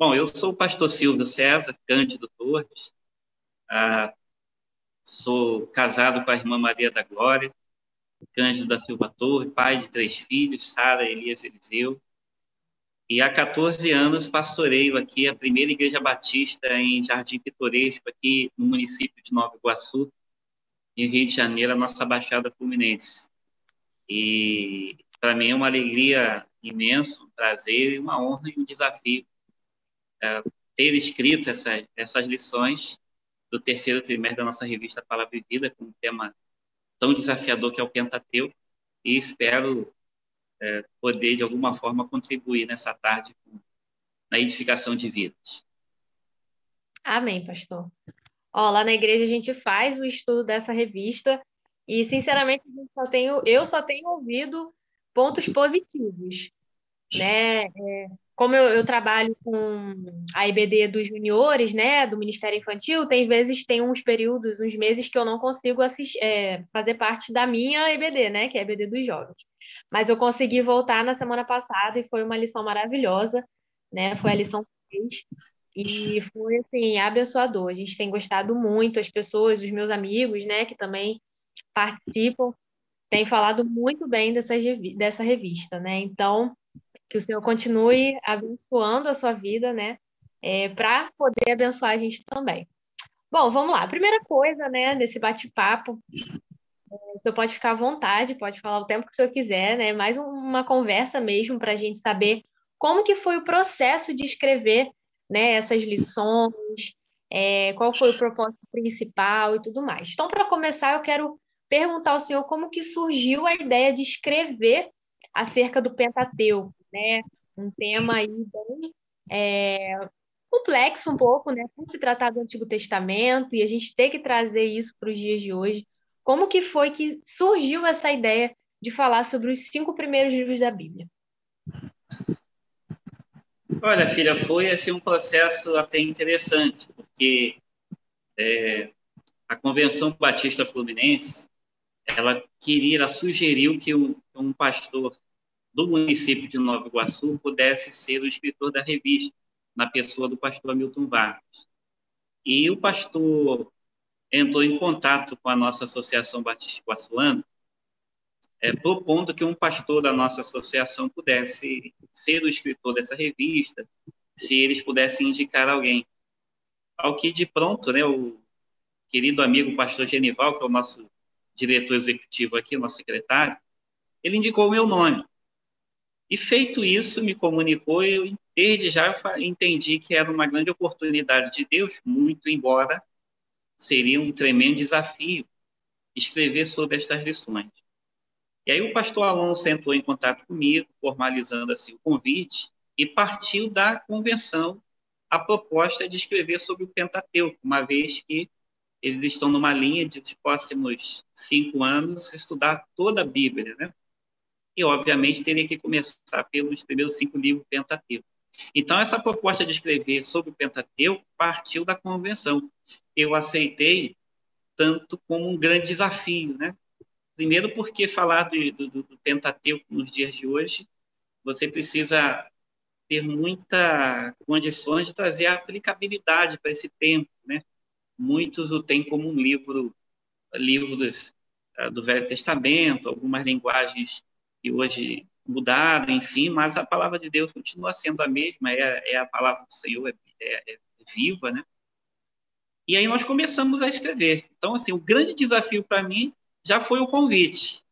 Bom, eu sou o pastor Silvio César Cândido Torres, ah, sou casado com a irmã Maria da Glória, Cândido da Silva Torres, pai de três filhos, Sara, Elias e Eliseu. E há 14 anos pastoreio aqui a primeira igreja batista em Jardim Pitoresco, aqui no município de Nova Iguaçu, em Rio de Janeiro, a nossa Baixada Fluminense. E para mim é uma alegria imensa, um prazer, uma honra e um desafio é, ter escrito essa, essas lições do terceiro trimestre da nossa revista Palavra e Vida, com um tema tão desafiador que é o Pentateuco, e espero é, poder, de alguma forma, contribuir nessa tarde na edificação de vidas. Amém, pastor. Ó, lá na igreja a gente faz o estudo dessa revista e, sinceramente, só tenho, eu só tenho ouvido pontos positivos, né? É, como eu, eu, trabalho com a IBD dos juniores, né, do Ministério Infantil, tem vezes, tem uns períodos, uns meses que eu não consigo assistir, é, fazer parte da minha IBD, né, que é a IBD dos jovens. Mas eu consegui voltar na semana passada e foi uma lição maravilhosa, né, foi a lição 3, e foi, assim, abençoador. A gente tem gostado muito, as pessoas, os meus amigos, né, que também participam, têm falado muito bem dessa, dessa revista, né, então que o Senhor continue abençoando a sua vida, né? É, para poder abençoar a gente também. Bom, vamos lá. Primeira coisa, né, nesse bate-papo, é, o senhor pode ficar à vontade, pode falar o tempo que o senhor quiser, né? Mais uma conversa mesmo para a gente saber como que foi o processo de escrever, né, essas lições, é, qual foi o propósito principal e tudo mais. Então, para começar, eu quero perguntar ao senhor como que surgiu a ideia de escrever acerca do Pentateuco, né? Um tema aí bem é, complexo um pouco, né? Por se tratar do Antigo Testamento e a gente ter que trazer isso para os dias de hoje. Como que foi que surgiu essa ideia de falar sobre os cinco primeiros livros da Bíblia? Olha, filha, foi assim, um processo até interessante, porque é, a Convenção Batista Fluminense, ela queria, ela sugeriu que um, um pastor do município de Nova Iguaçu pudesse ser o escritor da revista, na pessoa do pastor Milton Vargas. E o pastor entrou em contato com a nossa Associação Batista Iguaçuana, é, propondo que um pastor da nossa associação pudesse ser o escritor dessa revista, se eles pudessem indicar alguém. Ao que, de pronto, né, o querido amigo pastor Genival, que é o nosso diretor executivo aqui, nosso secretário, ele indicou o meu nome. E feito isso, me comunicou e eu, desde já, entendi que era uma grande oportunidade de Deus, muito embora seria um tremendo desafio escrever sobre estas lições. E aí o pastor Alonso entrou em contato comigo, formalizando assim o convite, e partiu da convenção a proposta de escrever sobre o Pentateuco, uma vez que eles estão numa linha de, os próximos cinco anos, estudar toda a Bíblia, né? E, obviamente, teria que começar pelos primeiros cinco livros Pentateuco. Então, essa proposta de escrever sobre o Pentateuco partiu da convenção. Eu aceitei tanto como um grande desafio, né? Primeiro, porque falar do, do, do Pentateuco nos dias de hoje, você precisa ter muita condições de trazer aplicabilidade para esse tempo, né? Muitos o têm como um livro, livros uh, do Velho Testamento, algumas linguagens que hoje mudaram, enfim, mas a palavra de Deus continua sendo a mesma, é, é a palavra do Senhor, é, é, é, viva, né? E aí nós começamos a escrever. Então, assim, o grande desafio para mim já foi o convite.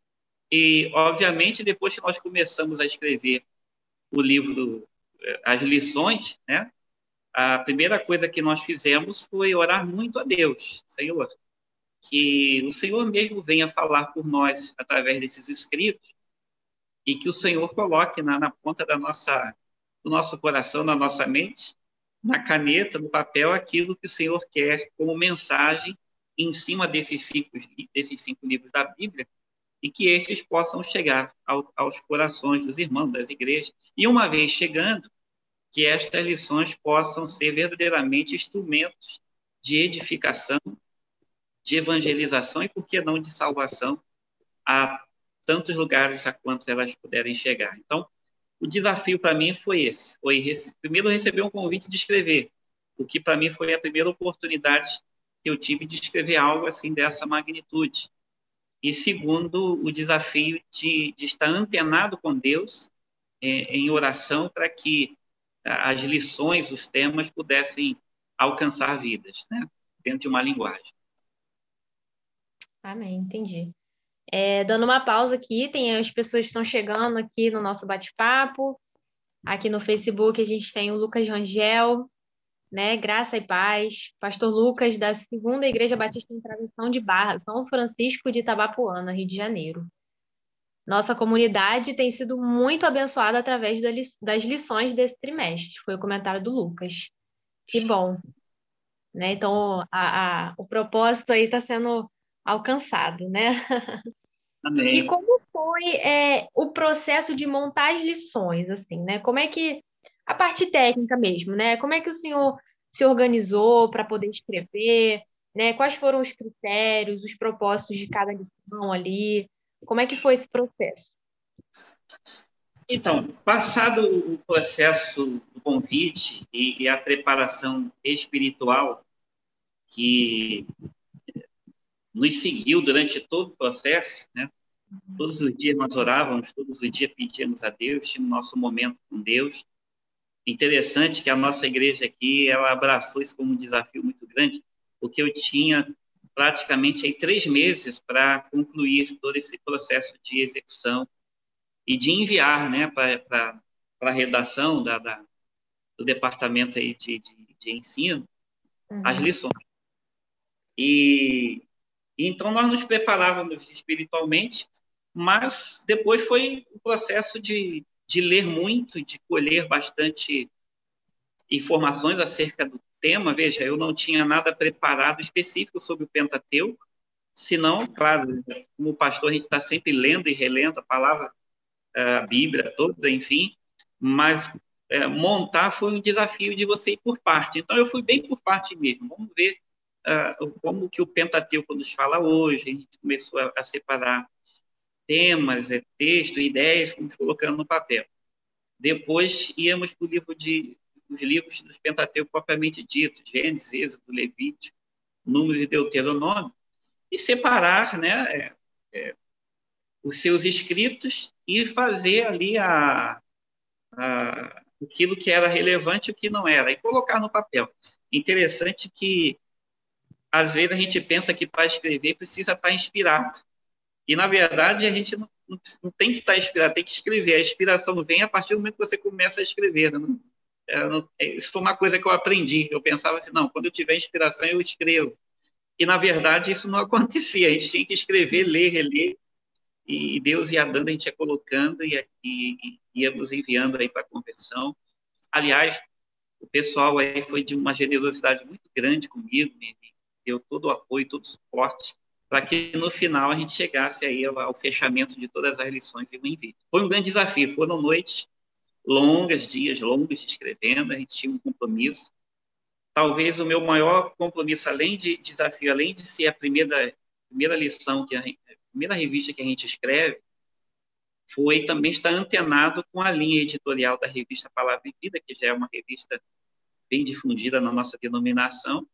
E, obviamente, depois que nós começamos a escrever o livro, eh, as lições, né? A primeira coisa que nós fizemos foi orar muito a Deus, Senhor, que o Senhor mesmo venha falar por nós através desses escritos e que o Senhor coloque na, na ponta da nossa, do nosso coração, na nossa mente, na caneta, no papel, aquilo que o Senhor quer como mensagem em cima desses cinco, desses cinco livros da Bíblia e que estes possam chegar ao, aos corações dos irmãos das igrejas. E uma vez chegando, que estas lições possam ser verdadeiramente instrumentos de edificação, de evangelização e, por que não, de salvação a tantos lugares a quanto elas puderem chegar. Então, o desafio para mim foi esse, foi primeiro receber um convite de escrever, o que para mim foi a primeira oportunidade que eu tive de escrever algo assim dessa magnitude. E segundo, o desafio de, de estar antenado com Deus é, em oração para que as lições, os temas pudessem alcançar vidas, né? dentro de uma linguagem. Amém, entendi. É, dando uma pausa aqui, tem as pessoas que estão chegando aqui no nosso bate-papo. Aqui no Facebook a gente tem o Lucas Rangel, né? Graça e Paz, Pastor Lucas, da Segunda Igreja Batista em Tradição de Barra, São Francisco de Itabapuana, Rio de Janeiro. Nossa comunidade tem sido muito abençoada através das lições desse trimestre, foi o comentário do Lucas. Que bom. Né? Então, a, a, o propósito aí está sendo alcançado, né? Amém. E como foi é, o processo de montar as lições, assim, né? Como é que a parte técnica mesmo, né? Como é que o senhor se organizou para poder escrever, né? Quais foram os critérios, os propósitos de cada lição ali? Como é que foi esse processo? Então, passado o processo do convite e, e a preparação espiritual que nos seguiu durante todo o processo, né? Todos os dias nós orávamos, todos os dias pedíamos a Deus, tínhamos nosso momento com Deus. Interessante que a nossa igreja aqui, ela abraçou isso como um desafio muito grande, porque eu tinha praticamente aí três meses para concluir todo esse processo de execução e de enviar, né, para a redação da, da, do departamento aí de, de, de ensino uhum. as lições. E então nós nos preparávamos espiritualmente, mas depois foi o processo de, de ler muito, de colher bastante informações acerca do tema. Veja, eu não tinha nada preparado específico sobre o Pentateuco, senão, claro, como pastor, a gente está sempre lendo e relendo a palavra, a Bíblia toda, enfim, mas é, montar foi um desafio de você ir por parte. Então, eu fui bem por parte mesmo. Vamos ver como que o Pentateuco nos fala hoje, a gente começou a, a separar temas, é, texto, ideias, fomos colocando no papel. Depois íamos para o livro de os livros dos Pentateuco propriamente dito, Gênesis, Êxodo, Levítico, Números e Deuteronômio, e separar, né, é, é, os seus escritos e fazer ali a, a, aquilo que era relevante e o que não era, e colocar no papel. Interessante que às vezes a gente pensa que para escrever precisa estar inspirado. E, na verdade, a gente não, não, tem que estar inspirado, tem que escrever. A inspiração vem a partir do momento que você começa a escrever. Né? É, não, é, isso foi uma coisa que eu aprendi. Eu pensava assim, não, quando eu tiver inspiração, eu escrevo. E, na verdade, isso não acontecia. A gente tinha que escrever, ler, reler, e Deus ia dando, a gente ia colocando e, e, e íamos enviando aí para a convenção. Aliás, o pessoal aí foi de uma generosidade muito grande comigo, me, deu todo o apoio, todo o suporte, para que no final a gente chegasse aí ao, fechamento de todas as lições e o envio. Foi um grande desafio, foram noites longas, dias longos escrevendo, a gente tinha um compromisso. Talvez o meu maior compromisso, além de desafio, além de ser a primeira, primeira lição, que a, a primeira revista que a gente escreve, foi também estar antenado com a linha editorial da revista Palavra e Vida, que já é uma revista bem difundida na nossa denominação,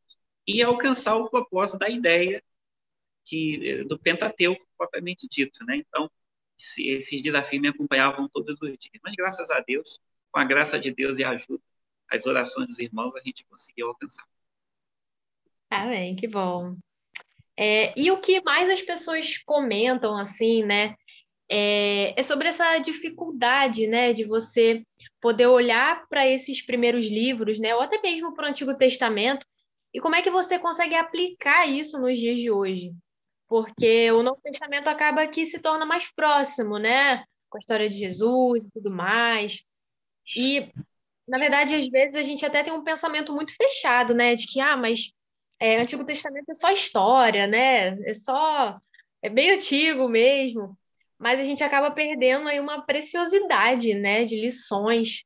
e alcançar o propósito da ideia que do Pentateuco propriamente dito, né? Então, esses desafios me acompanhavam todos os dias. Mas graças a Deus, com a graça de Deus e a ajuda, as orações dos irmãos, a gente conseguiu alcançar. Amém, que bom. É, e o que mais as pessoas comentam, assim, né? É, é sobre essa dificuldade, né, de você poder olhar para esses primeiros livros, né, ou até mesmo para o Antigo Testamento, e como é que você consegue aplicar isso nos dias de hoje? Porque o Novo Testamento acaba que se torna mais próximo, né? Com a história de Jesus e tudo mais. E, na verdade, às vezes a gente até tem um pensamento muito fechado, né? De que, ah, mas é, Antigo Testamento é só história, né? É só. É bem antigo mesmo. Mas a gente acaba perdendo aí uma preciosidade, né? De lições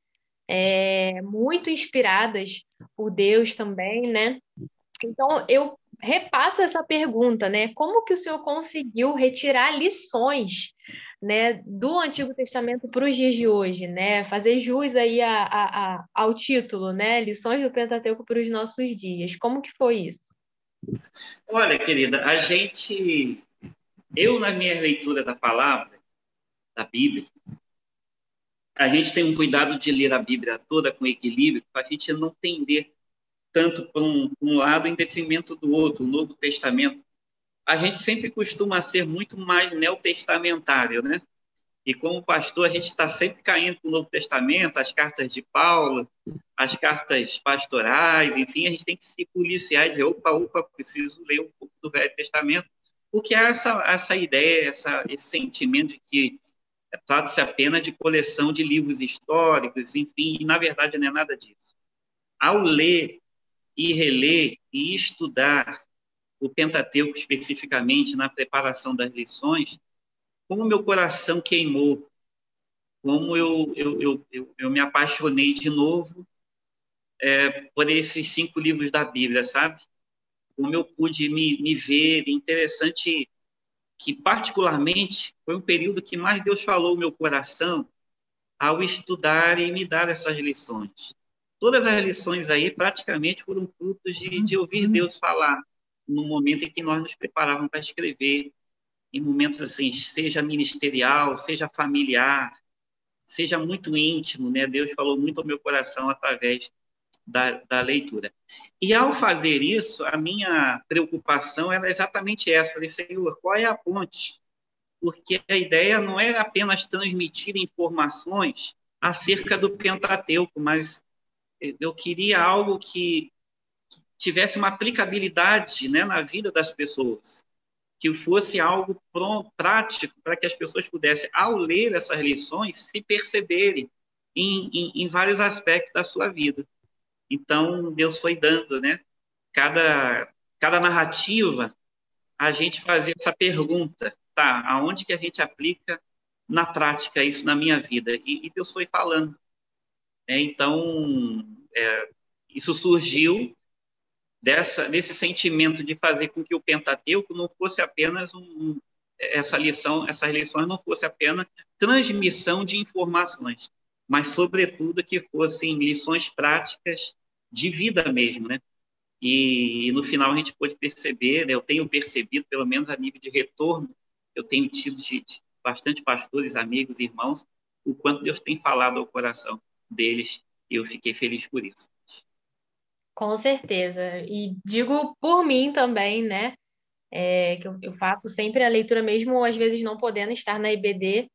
é, muito inspiradas por Deus também, né? Então, eu repasso essa pergunta, né? Como que o senhor conseguiu retirar lições né, do Antigo Testamento para os dias de hoje, né? Fazer jus aí a, a, a, ao título, né? Lições do Pentateuco para os nossos dias. Como que foi isso? Olha, querida, a gente, eu na minha leitura da palavra, da Bíblia, a gente tem um cuidado de ler a Bíblia toda com equilíbrio, para a gente não tender tanto para um, um, lado em detrimento do outro. O Novo Testamento, a gente sempre costuma ser muito mais neotestamentário, né? E como pastor, a gente está sempre caindo para o Novo Testamento, as cartas de Paulo, as cartas pastorais, enfim, a gente tem que se policiar e dizer, opa, opa, preciso ler um pouco do Velho Testamento, porque há essa, essa ideia, essa, esse sentimento de que trata-se apenas de coleção de livros históricos, enfim, e na verdade não é nada disso. Ao ler e reler e estudar o Pentateuco especificamente na preparação das lições, como meu coração queimou, como eu, eu, eu, eu, eu me apaixonei de novo é, por esses cinco livros da Bíblia, sabe? Como eu pude me, me ver, interessante que particularmente foi um período que mais Deus falou meu coração ao estudar e me dar essas lições. Todas as lições aí praticamente foram frutos de, de ouvir uhum. Deus falar no momento em que nós nos preparávamos para escrever, em momentos assim, seja ministerial, seja familiar, seja muito íntimo, né? Deus falou muito ao meu coração através da, da leitura. E ao fazer isso, a minha preocupação era exatamente essa. Falei, Senhor, qual é a ponte? Porque a ideia não é apenas transmitir informações acerca do Pentateuco, mas eu queria algo que tivesse uma aplicabilidade né, na vida das pessoas, que fosse algo prático para que as pessoas pudessem, ao ler essas lições, se perceberem em, em, em vários aspectos da sua vida. Então, Deus foi dando, né? Cada, cada narrativa, a gente fazia essa pergunta, tá? Aonde que a gente aplica na prática isso na minha vida? E, e Deus foi falando. É, então, é, isso surgiu dessa, desse sentimento de fazer com que o Pentateuco não fosse apenas um, essa lição, essas lições não fosse apenas transmissão de informações, mas, sobretudo, que fossem lições práticas de vida mesmo, né? E, e no final a gente pôde perceber, né, eu tenho percebido, pelo menos a nível de retorno, eu tenho tido de, de bastante pastores, amigos, irmãos, o quanto Deus tem falado ao coração deles, e eu fiquei feliz por isso. Com certeza. E digo por mim também, né? É, que eu, eu, faço sempre a leitura, mesmo às vezes não podendo estar na IBD,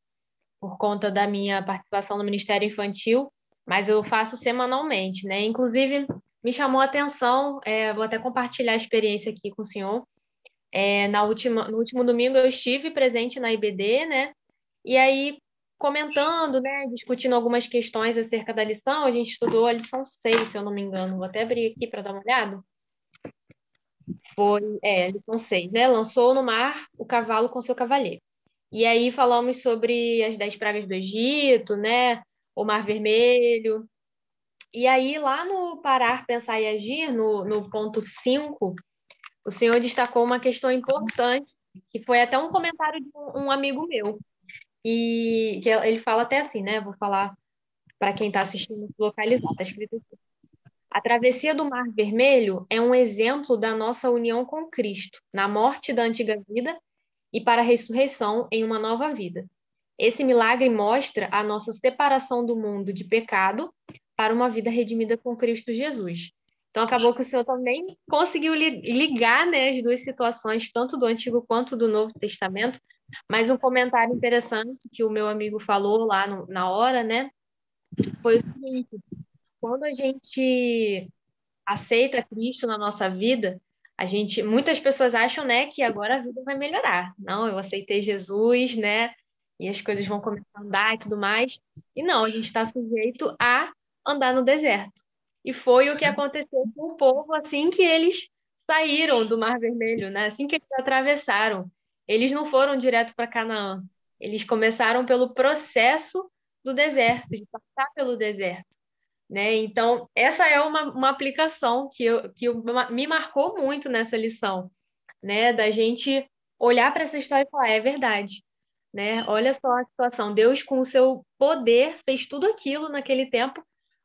por conta da minha participação no Ministério Infantil, mas eu faço semanalmente, né? Inclusive, me chamou a atenção, é, vou até compartilhar a experiência aqui com o senhor. É, na última, no último domingo eu estive presente na IBD, né? E aí, comentando, né, discutindo algumas questões acerca da lição, a gente estudou a lição 6, se eu não me engano. Vou até abrir aqui para dar uma olhada. Foi, é, lição 6, né? Lançou no mar o cavalo com seu cavaleiro. E aí falamos sobre as dez pragas do Egito, né? O Mar Vermelho. E aí, lá no Parar, Pensar e Agir, no, no ponto 5, o senhor destacou uma questão importante, que foi até um comentário de um, amigo meu. E que ele fala até assim, né? Vou falar para quem está assistindo se localizar, está escrito aqui. A travessia do Mar Vermelho é um exemplo da nossa união com Cristo, na morte da antiga vida e para a ressurreição em uma nova vida. Esse milagre mostra a nossa separação do mundo de pecado para uma vida redimida com Cristo Jesus. Então, acabou que o Senhor também conseguiu ligar né, as duas situações, tanto do Antigo quanto do Novo Testamento. Mas um comentário interessante que o meu amigo falou lá no, na hora, né, foi o seguinte: quando a gente aceita Cristo na nossa vida, a gente, muitas pessoas acham, né, que agora a vida vai melhorar. Não, eu aceitei Jesus, né? E as coisas vão começar a andar e tudo mais. E não, a gente está sujeito a andar no deserto. E foi o que aconteceu com o povo assim que eles saíram do Mar Vermelho, né? Assim que eles atravessaram. Eles não foram direto para Canaã. Eles começaram pelo processo do deserto, de passar pelo deserto. Né? Então, essa é uma, uma aplicação que, eu, que eu, me marcou muito nessa lição, né? da gente olhar para essa história e falar: é verdade, né? Olha só a situação. Deus, com o seu poder, fez tudo aquilo naquele tempo,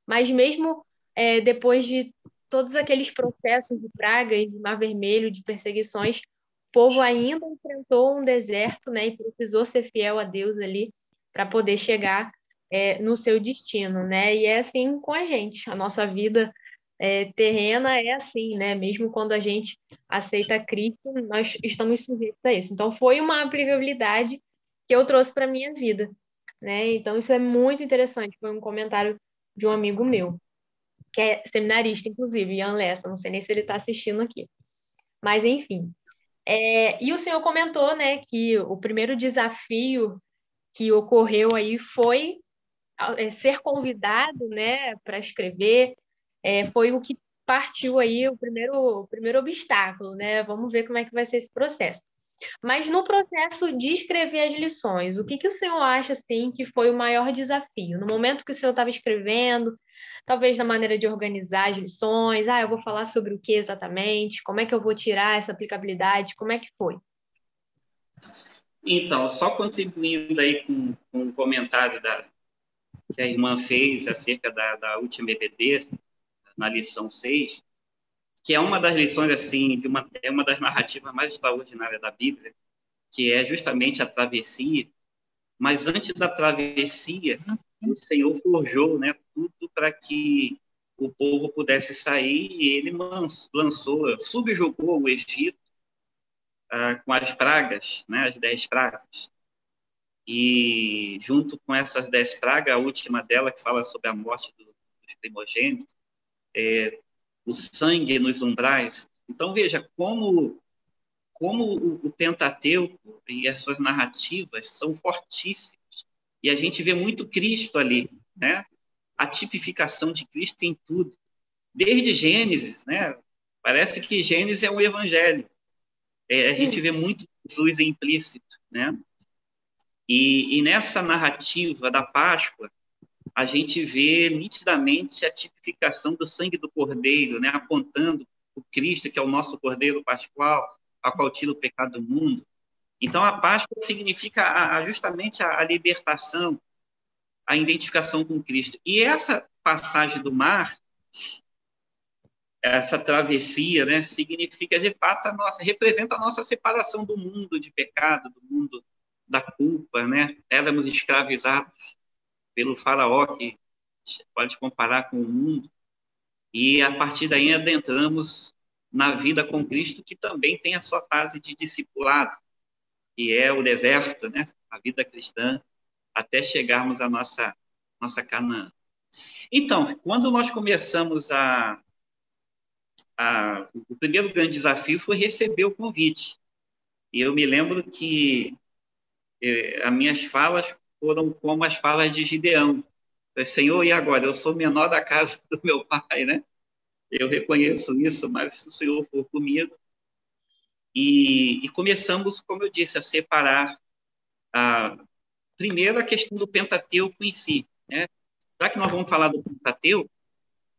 mas mesmo é, depois de todos aqueles processos de pragas, de mar vermelho, de perseguições, o povo ainda enfrentou um deserto, né? E precisou ser fiel a Deus ali para poder chegar é, no seu destino, né? E é assim com a gente. A nossa vida é, terrena é assim, né? Mesmo quando a gente aceita Cristo, nós estamos sujeitos a isso. Então, foi uma aplicabilidade que eu trouxe para minha vida, né? Então, isso é muito interessante. Foi um comentário de um amigo meu, que é seminarista, inclusive, Ian Lessa. Não sei nem se ele está assistindo aqui. Mas, enfim. É, e o senhor comentou, né, que o primeiro desafio que ocorreu aí foi é, ser convidado, né, para escrever é, foi o que partiu aí o primeiro, o primeiro obstáculo, né? Vamos ver como é que vai ser esse processo. Mas no processo de escrever as lições, o que, que o senhor acha assim que foi o maior desafio? No momento que o senhor estava escrevendo, talvez na maneira de organizar as lições, ah, eu vou falar sobre o que exatamente, como é que eu vou tirar essa aplicabilidade, como é que foi? Então, só contribuindo aí com, com um comentário da, que a irmã fez acerca da, da última EBD, na lição 6, que é uma das lições, assim, de uma, é uma das narrativas mais extraordinárias da Bíblia, que é justamente a travessia. Mas antes da travessia, o Senhor forjou né, tudo para que o povo pudesse sair e ele lançou, subjugou o Egito ah, com as pragas, né, as dez pragas. E junto com essas dez pragas, a última dela, que fala sobre a morte do, dos primogênitos, é, o sangue nos umbrais. Então, veja como, como o, Pentateuco e as suas narrativas são fortíssimas. E a gente vê muito Cristo ali, né? A tipificação de Cristo em tudo. Desde Gênesis, né? Parece que Gênesis é um evangelho. É, a gente vê muito Jesus implícito, né? E, e nessa narrativa da Páscoa, a gente vê nitidamente a tipificação do sangue do Cordeiro, né, apontando o Cristo, que é o nosso Cordeiro Pascual, a qual tira o pecado do mundo. Então, a Páscoa significa a, justamente a, a libertação, a identificação com Cristo. E essa passagem do mar, essa travessia, né, significa de fato a nossa, representa a nossa separação do mundo de pecado, do mundo da culpa, né? Éramos escravizados pelo faraó, que pode comparar com o mundo, e a partir daí adentramos na vida com Cristo, que também tem a sua fase de discipulado, que é o deserto, né? a vida cristã, até chegarmos à nossa, nossa Canaã. Então, quando nós começamos a, a, o primeiro grande desafio foi receber o convite. E eu me lembro que eh, as minhas falas foram como as falas de Gideão. Senhor, e agora? Eu sou menor da casa do meu pai, né? Eu reconheço isso, mas se o Senhor for comigo. E, e começamos, como eu disse, a separar a, primeiro a questão do Pentateuco em si. Né? Já que nós vamos falar do Pentateuco,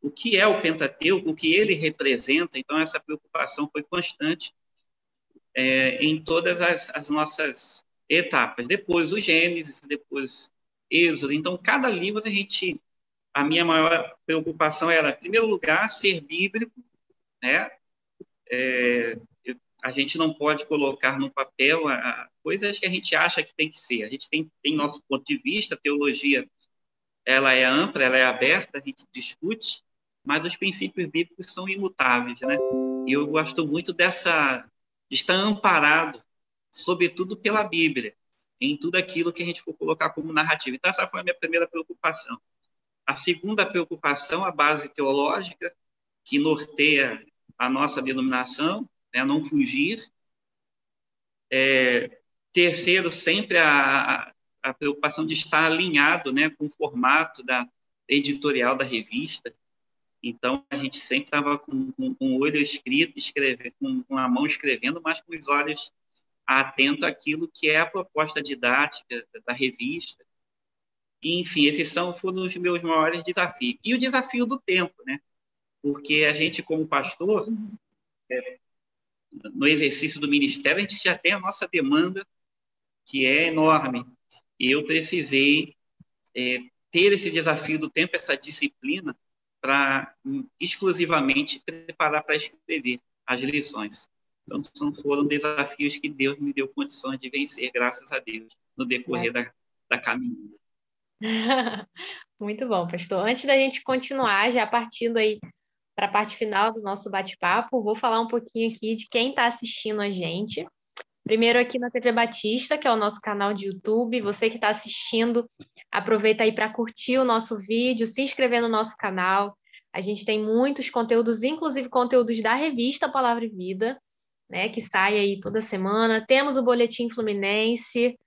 o que é o Pentateuco, o que ele representa, então essa preocupação foi constante é, em todas as, as nossas etapas. Depois o Gênesis, depois Êxodo. Então, cada livro a gente. A minha maior preocupação era, em primeiro lugar, ser bíblico, né? É, a gente não pode colocar no papel a, a, coisas que a gente acha que tem que ser. A gente tem, tem nosso ponto de vista, a teologia ela é ampla, ela é aberta, a gente discute, mas os princípios bíblicos são imutáveis, né? E eu gosto muito dessa de estar amparado sobretudo pela Bíblia, em tudo aquilo que a gente for colocar como narrativa. Então, essa foi a minha primeira preocupação. A segunda preocupação, a base teológica, que norteia a nossa denominação, né, não fugir. É, terceiro, sempre a, a preocupação de estar alinhado né, com o formato da editorial da revista. Então, a gente sempre estava com, com, o olho escrito, escreve, com, com a mão escrevendo, mas com os olhos atento àquilo que é a proposta didática da revista. enfim, esses são foram os meus maiores desafios. E o desafio do tempo, né? Porque a gente, como pastor, é, no exercício do ministério, a gente já tem a nossa demanda, que é enorme. E eu precisei é, ter esse desafio do tempo, essa disciplina, para hum, exclusivamente preparar para escrever as lições. Então, são, foram desafios que Deus me deu condições de vencer, graças a Deus, no decorrer é. da, da caminhada. Muito bom, pastor. Antes da gente continuar, já partindo aí para a parte final do nosso bate-papo, vou falar um pouquinho aqui de quem está assistindo a gente. Primeiro aqui na TV Batista, que é o nosso canal de YouTube. Você que está assistindo, aproveita aí para curtir o nosso vídeo, se inscrever no nosso canal. A gente tem muitos conteúdos, inclusive conteúdos da revista Palavra e Vida, né, que sai aí toda semana. Temos o Boletim Fluminense,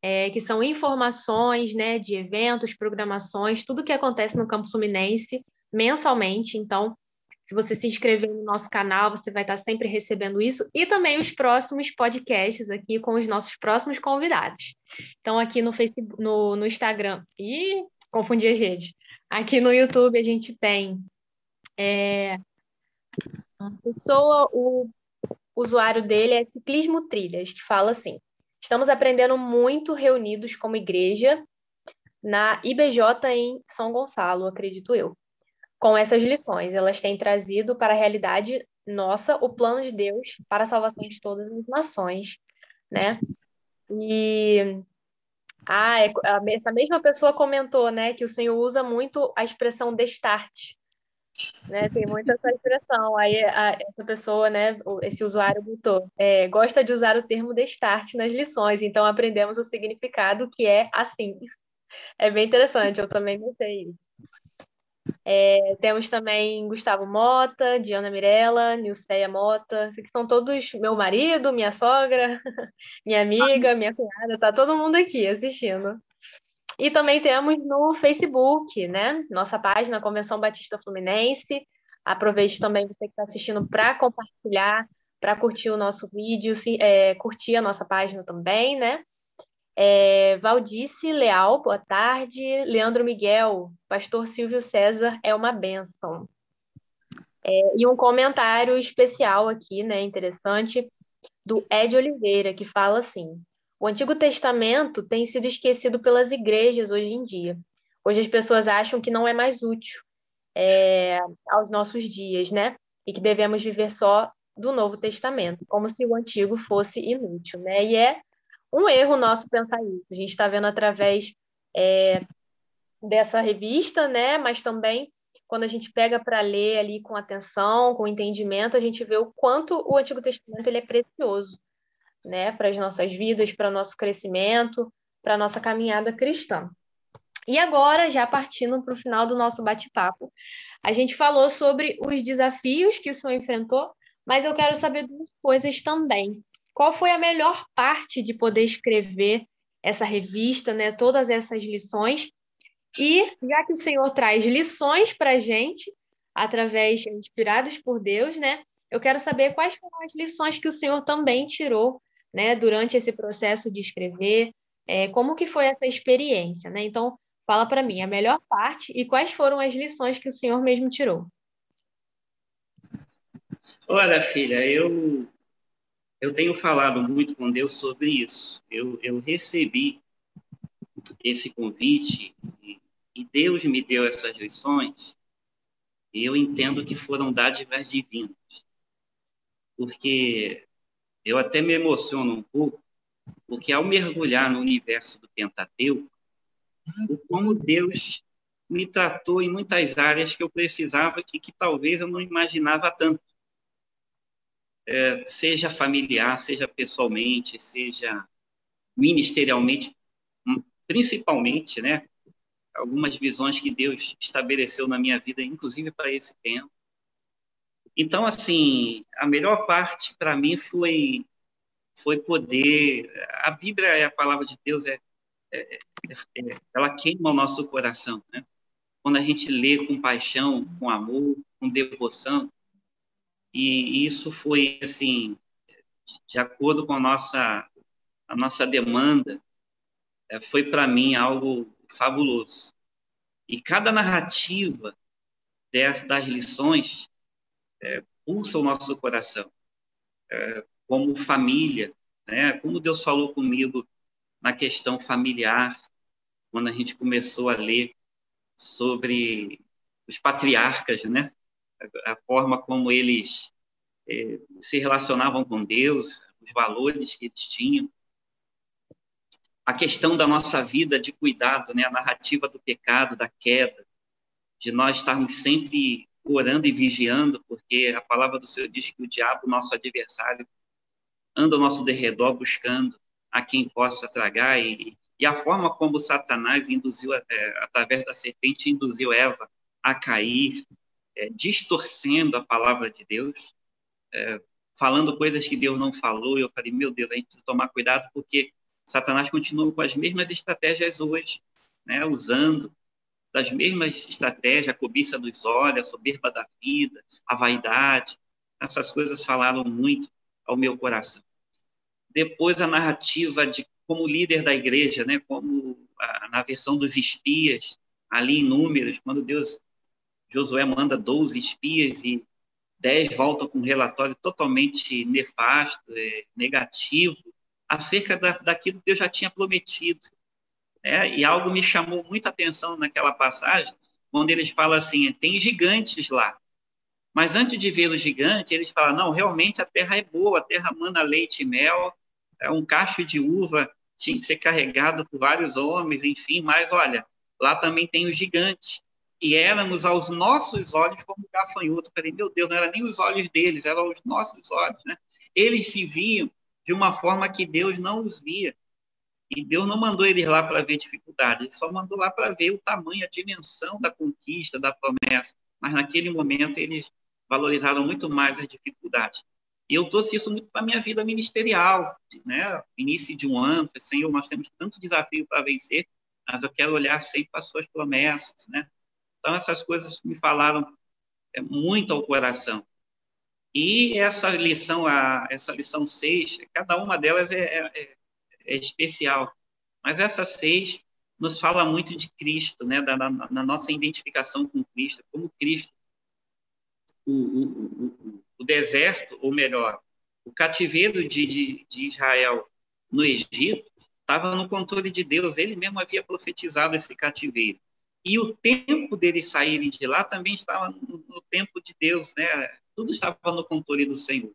é, que são informações né, de eventos, programações, tudo que acontece no Campo Fluminense mensalmente. Então, se você se inscrever no nosso canal, você vai estar sempre recebendo isso e também os próximos podcasts aqui com os nossos próximos convidados. Então, aqui no Facebook, no, no Instagram, e confundi as redes. Aqui no YouTube a gente tem é, uma pessoa, o usuário dele é Ciclismo Trilhas, que fala assim: estamos aprendendo muito reunidos como igreja na IBJ em São Gonçalo, acredito eu com essas lições. Elas têm trazido para a realidade nossa o plano de Deus para a salvação de todas as nações, né? E ah, é, essa mesma pessoa comentou, né, que o Senhor usa muito a expressão destarte, né? Tem muito essa expressão. Aí a, essa pessoa, né, esse usuário botou, é, gosta de usar o termo destarte nas lições, então aprendemos o significado que é assim. É bem interessante, eu também notei isso. É, temos também Gustavo Mota, Diana Mirella, Nilceia Mota, que são todos meu marido, minha sogra, minha amiga, minha cunhada, tá todo mundo aqui assistindo. E também temos no Facebook, né? Nossa página Convenção Batista Fluminense. Aproveite também você que está assistindo para compartilhar, para curtir o nosso vídeo, se, é, curtir a nossa página também, né? É, Valdice Leal, boa tarde. Leandro Miguel, Pastor Silvio César é uma benção. É, e um comentário especial aqui, né, interessante, do Ed Oliveira, que fala assim: o Antigo Testamento tem sido esquecido pelas igrejas hoje em dia. Hoje as pessoas acham que não é mais útil é, aos nossos dias, né? E que devemos viver só do Novo Testamento, como se o Antigo fosse inútil, né? E é um erro nosso pensar isso. A gente está vendo através é, dessa revista, né? Mas também quando a gente pega para ler ali com atenção, com entendimento, a gente vê o quanto o Antigo Testamento ele é precioso, né? Para as nossas vidas, para o nosso crescimento, para a nossa caminhada cristã. E agora, já partindo para o final do nosso bate-papo, a gente falou sobre os desafios que o senhor enfrentou, mas eu quero saber duas coisas também. Qual foi a melhor parte de poder escrever essa revista, né? Todas essas lições. E já que o Senhor traz lições para a gente, através inspirados por Deus, né? Eu quero saber quais foram as lições que o Senhor também tirou, né? Durante esse processo de escrever, é, como que foi essa experiência, né? Então, fala para mim a melhor parte e quais foram as lições que o Senhor mesmo tirou. Olha, filha, eu eu tenho falado muito com Deus sobre isso. Eu, eu recebi esse convite e, e Deus me deu essas lições. E eu entendo que foram dádivas divinas. Porque eu até me emociono um pouco, porque ao mergulhar no universo do Pentateuco, como Deus me tratou em muitas áreas que eu precisava e que talvez eu não imaginava tanto é, seja familiar, seja pessoalmente, seja ministerialmente, hum, principalmente, né? Algumas visões que Deus estabeleceu na minha vida, inclusive para esse tempo. Então, assim, a melhor parte para mim foi foi poder. A Bíblia é a palavra de Deus, é, é, é, é ela queima o nosso coração, né? Quando a gente lê com paixão, com amor, com devoção, e isso foi assim de acordo com a nossa a nossa demanda é, foi para mim algo fabuloso e cada narrativa das, das lições é, pulsa o nosso coração é, como família né como Deus falou comigo na questão familiar, quando a gente começou a ler sobre os patriarcas, né? A, a forma como eles é, se relacionavam com Deus, os valores que eles tinham, a questão da nossa vida de cuidado, né? A narrativa do pecado, da queda, de nós estarmos sempre orando e vigiando, porque a palavra do Senhor diz que o diabo, nosso adversário, anda ao nosso derredor buscando a quem possa tragar e, e a forma como Satanás induziu, é, através da serpente, induziu Eva a cair, é, distorcendo a palavra de Deus, é, falando coisas que Deus não falou. E eu falei, meu Deus, a gente precisa tomar cuidado porque Satanás continua com as mesmas estratégias hoje, né, usando das mesmas estratégias, a cobiça dos olhos, a soberba da vida, a vaidade. Essas coisas falaram muito ao meu coração. Depois a narrativa de como líder da igreja, né, como a, na versão dos espias, ali em Números, quando Deus Josué manda 12 espias e 10 voltam com um relatório totalmente nefasto, é, negativo, acerca da, daquilo que Deus já tinha prometido. É, e algo me chamou muita atenção naquela passagem, quando eles falam assim: tem gigantes lá. Mas antes de ver os gigantes, eles falam: não, realmente a terra é boa, a terra manda leite e mel, é um cacho de uva tinha que ser carregado por vários homens, enfim, mas olha, lá também tem os gigantes. E éramos aos nossos olhos como gafanhoto. Eu falei, meu Deus, não era nem os olhos deles, eram os nossos olhos. Né? Eles se viam de uma forma que Deus não os via. E Deus não mandou eles lá para ver dificuldade, ele só mandou lá para ver o tamanho, a dimensão da conquista, da promessa. Mas naquele momento eles valorizaram muito mais as dificuldades. E eu trouxe isso muito para a minha vida ministerial, né? Início de um ano, Senhor, nós temos tanto desafio para vencer, mas eu quero olhar sempre para as suas promessas, né? Então, essas coisas me falaram é, muito ao coração. E essa lição, a, essa lição 6, cada uma delas é, é, é especial. Mas essa seis nos fala muito de Cristo, né? Da, na, nossa identificação com Cristo, como Cristo, o, o, o, o deserto, ou melhor, o cativeiro de, de, de Israel no Egito estava no controle de Deus, ele mesmo havia profetizado esse cativeiro. E o tempo deles saírem de lá também estava no, no tempo de Deus, né? Tudo estava no controle do Senhor.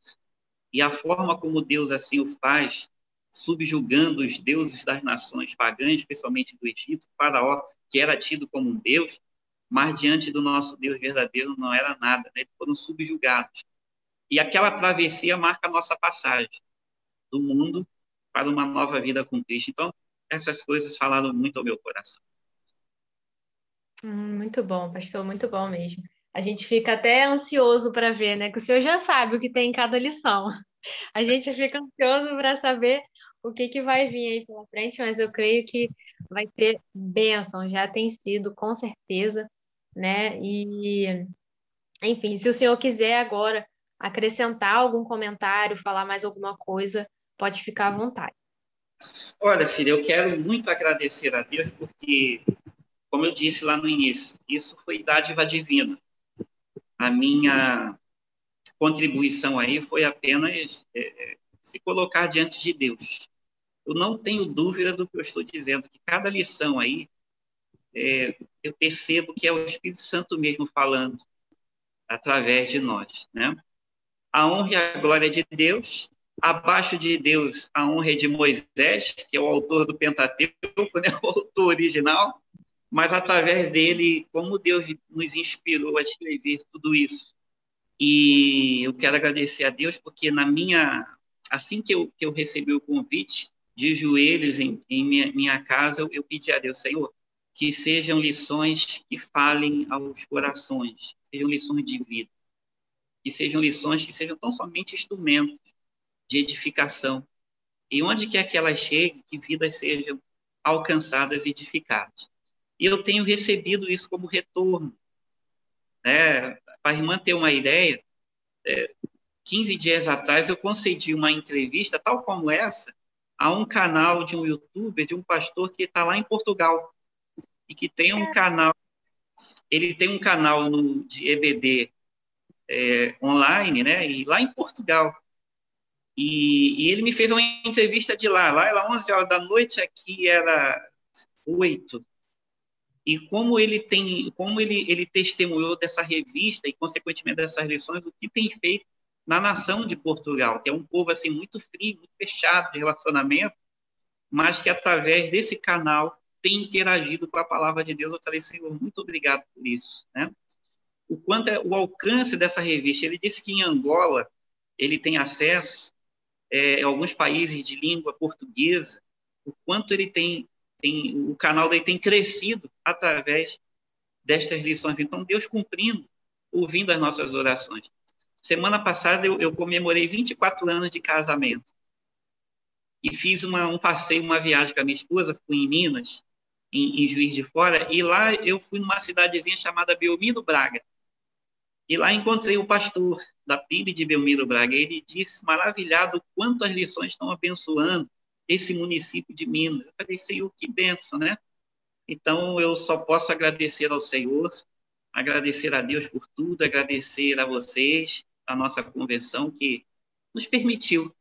E a forma como Deus assim o faz, subjugando os deuses das nações pagãs, especialmente do Egito, Faraó, que era tido como um deus, mas diante do nosso Deus verdadeiro não era nada, né? eles foram subjugados. E aquela travessia marca a nossa passagem do mundo para uma nova vida com Cristo. Então, essas coisas falaram muito ao meu coração. Hum, muito bom, pastor, muito bom mesmo. A gente fica até ansioso para ver, né? Que o senhor já sabe o que tem em cada lição. A gente fica ansioso para saber o que, que vai vir aí pela frente, mas eu creio que vai ter bênção, já tem sido, com certeza, né? E, enfim, se o senhor quiser agora acrescentar algum comentário, falar mais alguma coisa, pode ficar à vontade. Olha, filha, eu quero muito agradecer a Deus, porque, como eu disse lá no início, isso foi dádiva divina. A minha contribuição aí foi apenas é, se colocar diante de Deus. Eu não tenho dúvida do que eu estou dizendo, que cada lição aí, é, eu percebo que é o Espírito Santo mesmo falando através de nós, né? A honra e a glória de Deus, abaixo de Deus, a honra é de Moisés, que é o autor do Pentateuco, né? o autor original, mas através dele, como Deus nos inspirou a escrever tudo isso. E eu quero agradecer a Deus, porque na minha assim que eu, que eu recebi o convite, de joelhos em, em minha, minha, casa, eu, pedi a Deus, Senhor, que sejam lições que falem aos corações, sejam lições de vida, que sejam lições que sejam tão somente instrumentos de edificação. E onde quer que elas cheguem, que vidas sejam alcançadas e edificadas. E eu tenho recebido isso como retorno. Né? Para a irmã ter uma ideia, é, 15 dias atrás, eu concedi uma entrevista, tal como essa, a um canal de um youtuber, de um pastor que está lá em Portugal. E que tem um canal, ele tem um canal no, de EBD é, online, né? E lá em Portugal. E, e, ele me fez uma entrevista de lá. Lá era 11 horas da noite, aqui era 8. E como ele tem, como ele, ele testemunhou dessa revista e, consequentemente, dessas lições, o que tem feito na nação de Portugal, que é um povo assim muito frio, muito fechado de relacionamento, mas que através desse canal tem interagido com a palavra de Deus. Eu falei, Senhor, muito obrigado por isso, né? O quanto é o alcance dessa revista. Ele disse que em Angola ele tem acesso é, alguns países de língua portuguesa, o quanto ele tem, tem, o canal dele tem crescido através destas lições. Então, Deus cumprindo, ouvindo as nossas orações. Semana passada eu, eu comemorei 24 anos de casamento e fiz uma, um passeio, uma viagem com a minha esposa, fui em Minas, em, em Juiz de Fora, e lá eu fui numa cidadezinha chamada Belmiro Braga. E lá encontrei o pastor da PIB de Belmiro Braga. Ele disse, maravilhado, quanto as lições estão abençoando esse município de Minas. Eu falei, Senhor, que benção, né? Então, eu só posso agradecer ao Senhor, agradecer a Deus por tudo, agradecer a vocês, a nossa convenção, que nos permitiu,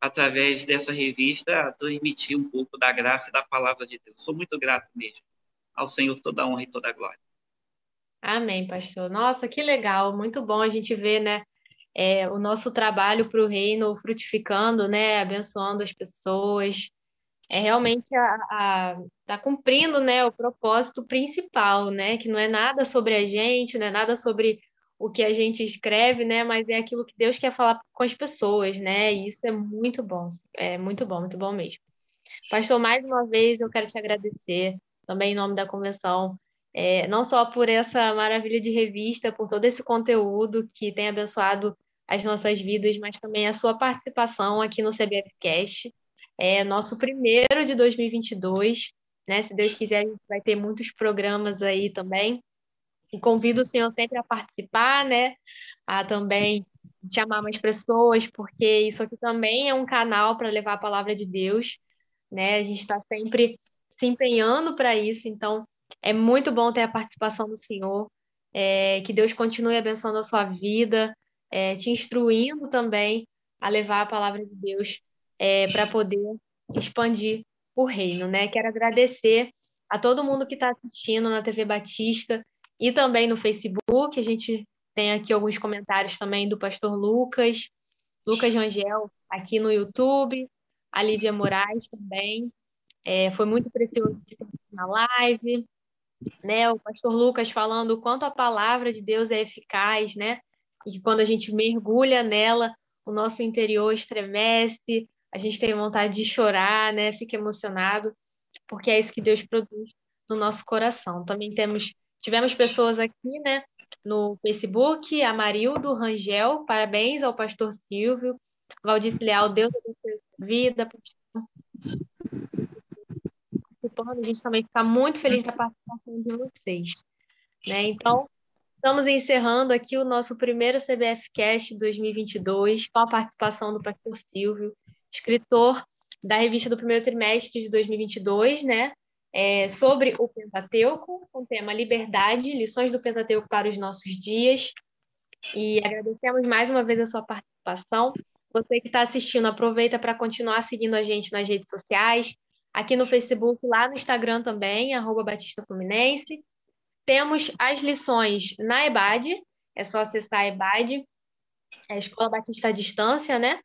através dessa revista, transmitir um pouco da graça e da palavra de Deus. Sou muito grato mesmo. Ao Senhor toda a honra e toda a glória. Amém, pastor. Nossa, que legal, muito bom a gente ver, né, é, o nosso trabalho para o reino frutificando, né, abençoando as pessoas. É realmente a, a tá cumprindo, né, o propósito principal, né, que não é nada sobre a gente, não é nada sobre o que a gente escreve, né, mas é aquilo que Deus quer falar com as pessoas, né? E isso é muito bom, é muito bom, muito bom mesmo. Pastor, mais uma vez eu quero te agradecer, também em nome da convenção, é, não só por essa maravilha de revista, por todo esse conteúdo que tem abençoado as nossas vidas, mas também a sua participação aqui no CBFcast. É nosso primeiro de 2022, né? Se Deus quiser, a gente vai ter muitos programas aí também. E convido o senhor sempre a participar, né? A também chamar mais pessoas, porque isso aqui também é um canal para levar a palavra de Deus, né? A gente está sempre se empenhando para isso, então é muito bom ter a participação do Senhor. É, que Deus continue abençoando a sua vida, é, te instruindo também a levar a palavra de Deus é, para poder expandir o reino, né? Quero agradecer a todo mundo que está assistindo na TV Batista e também no Facebook. A gente tem aqui alguns comentários também do pastor Lucas, Lucas Rangel, aqui no YouTube, a Lívia Moraes também. É, foi muito precioso na live né? O pastor Lucas falando o quanto a palavra de Deus é eficaz, né? E que quando a gente mergulha nela, o nosso interior estremece, a gente tem vontade de chorar, né? Fica emocionado, porque é isso que Deus produz no nosso coração. Também temos tivemos pessoas aqui, né, no Facebook, a Marildo Rangel, parabéns ao pastor Silvio, Valdice Leal, Deus abençoe sua vida. A gente também fica muito feliz da participação de vocês. Né? Então, estamos encerrando aqui o nosso primeiro CBF Cast 2022 com a participação do pastor Silvio, escritor da revista do primeiro trimestre de 2022, né? É, sobre o Pentateuco, com o tema Liberdade, lições do Pentateuco para os nossos dias. E agradecemos mais uma vez a sua participação. Você que está assistindo, aproveita para continuar seguindo a gente nas redes sociais, aqui no Facebook, lá no Instagram também, arroba Batista Fluminense. Temos as lições na EBAD, é só acessar a EBAD, é a Escola Batista à Distância, né?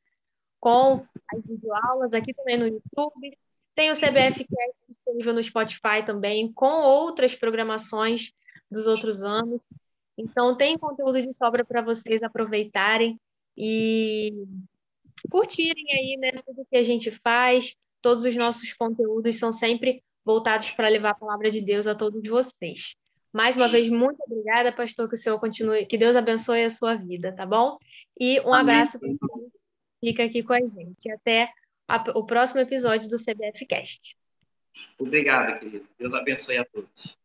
Com as videoaulas aqui também no YouTube. Tem o CBF disponível no Spotify também, com outras programações dos outros anos. Então, tem conteúdo de sobra para vocês aproveitarem e curtirem aí, né, tudo que a gente faz, Todos os nossos conteúdos são sempre voltados para levar a palavra de Deus a todos vocês. Mais uma vez, muito obrigada, pastor, que o Senhor continue, que Deus abençoe a sua vida, tá bom? E um Amém. abraço para quem fica aqui com a gente. Até a, o próximo episódio do CBF Cast. Obrigado, querido. Deus abençoe a todos.